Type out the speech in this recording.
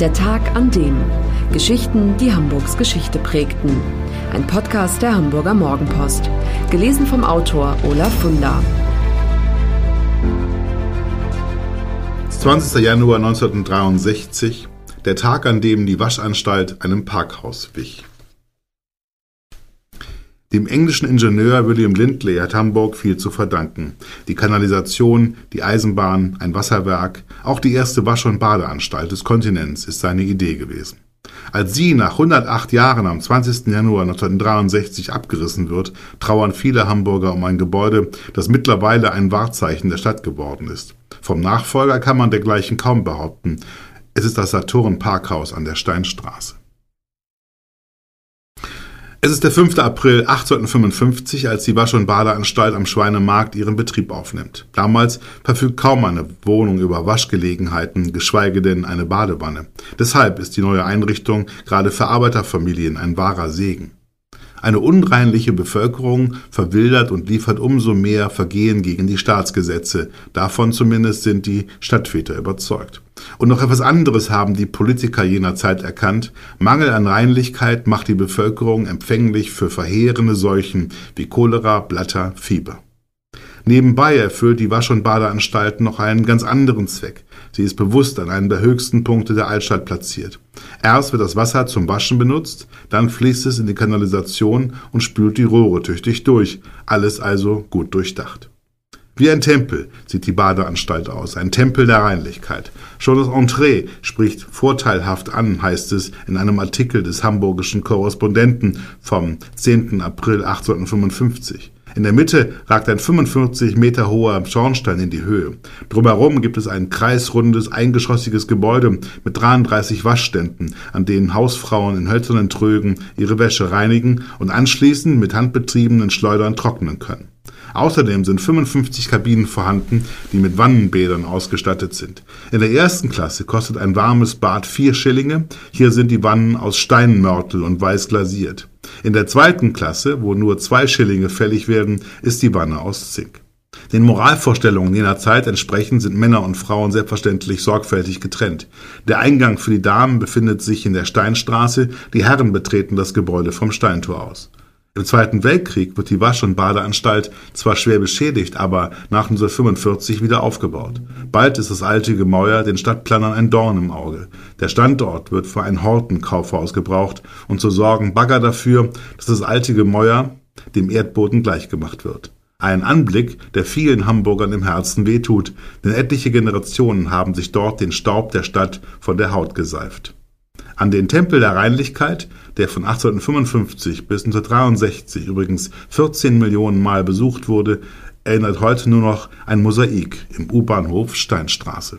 Der Tag an dem. Geschichten, die Hamburgs Geschichte prägten. Ein Podcast der Hamburger Morgenpost. Gelesen vom Autor Olaf Funder. 20. Januar 1963, der Tag, an dem die Waschanstalt einem Parkhaus wich. Dem englischen Ingenieur William Lindley hat Hamburg viel zu verdanken. Die Kanalisation, die Eisenbahn, ein Wasserwerk, auch die erste Wasch- und Badeanstalt des Kontinents ist seine Idee gewesen. Als sie nach 108 Jahren am 20. Januar 1963 abgerissen wird, trauern viele Hamburger um ein Gebäude, das mittlerweile ein Wahrzeichen der Stadt geworden ist. Vom Nachfolger kann man dergleichen kaum behaupten. Es ist das Saturn Parkhaus an der Steinstraße. Es ist der 5. April 1855, als die Wasch- und Badeanstalt am Schweinemarkt ihren Betrieb aufnimmt. Damals verfügt kaum eine Wohnung über Waschgelegenheiten, geschweige denn eine Badewanne. Deshalb ist die neue Einrichtung gerade für Arbeiterfamilien ein wahrer Segen. Eine unreinliche Bevölkerung verwildert und liefert umso mehr Vergehen gegen die Staatsgesetze. Davon zumindest sind die Stadtväter überzeugt. Und noch etwas anderes haben die Politiker jener Zeit erkannt. Mangel an Reinlichkeit macht die Bevölkerung empfänglich für verheerende Seuchen wie Cholera, Blatter, Fieber. Nebenbei erfüllt die Wasch- und Badeanstalt noch einen ganz anderen Zweck. Sie ist bewusst an einem der höchsten Punkte der Altstadt platziert. Erst wird das Wasser zum Waschen benutzt, dann fließt es in die Kanalisation und spült die Rohre tüchtig durch. Alles also gut durchdacht. Wie ein Tempel sieht die Badeanstalt aus, ein Tempel der Reinlichkeit. Schon das Entree spricht vorteilhaft an, heißt es in einem Artikel des hamburgischen Korrespondenten vom 10. April 1855. In der Mitte ragt ein 45 Meter hoher Schornstein in die Höhe. Drumherum gibt es ein kreisrundes, eingeschossiges Gebäude mit 33 Waschständen, an denen Hausfrauen in hölzernen Trögen ihre Wäsche reinigen und anschließend mit handbetriebenen Schleudern trocknen können. Außerdem sind 55 Kabinen vorhanden, die mit Wannenbädern ausgestattet sind. In der ersten Klasse kostet ein warmes Bad vier Schillinge. Hier sind die Wannen aus Steinmörtel und weiß glasiert. In der zweiten Klasse, wo nur zwei Schillinge fällig werden, ist die Wanne aus Zink. Den Moralvorstellungen jener Zeit entsprechend sind Männer und Frauen selbstverständlich sorgfältig getrennt. Der Eingang für die Damen befindet sich in der Steinstraße, die Herren betreten das Gebäude vom Steintor aus. Im Zweiten Weltkrieg wird die Wasch- und Badeanstalt zwar schwer beschädigt, aber nach 1945 wieder aufgebaut. Bald ist das alte Gemäuer den Stadtplanern ein Dorn im Auge. Der Standort wird für ein Hortenkaufhaus gebraucht und so sorgen Bagger dafür, dass das alte Gemäuer dem Erdboden gleichgemacht wird. Ein Anblick, der vielen Hamburgern im Herzen wehtut, denn etliche Generationen haben sich dort den Staub der Stadt von der Haut geseift. An den Tempel der Reinlichkeit, der von 1855 bis 1963 übrigens 14 Millionen Mal besucht wurde, erinnert heute nur noch ein Mosaik im U-Bahnhof Steinstraße.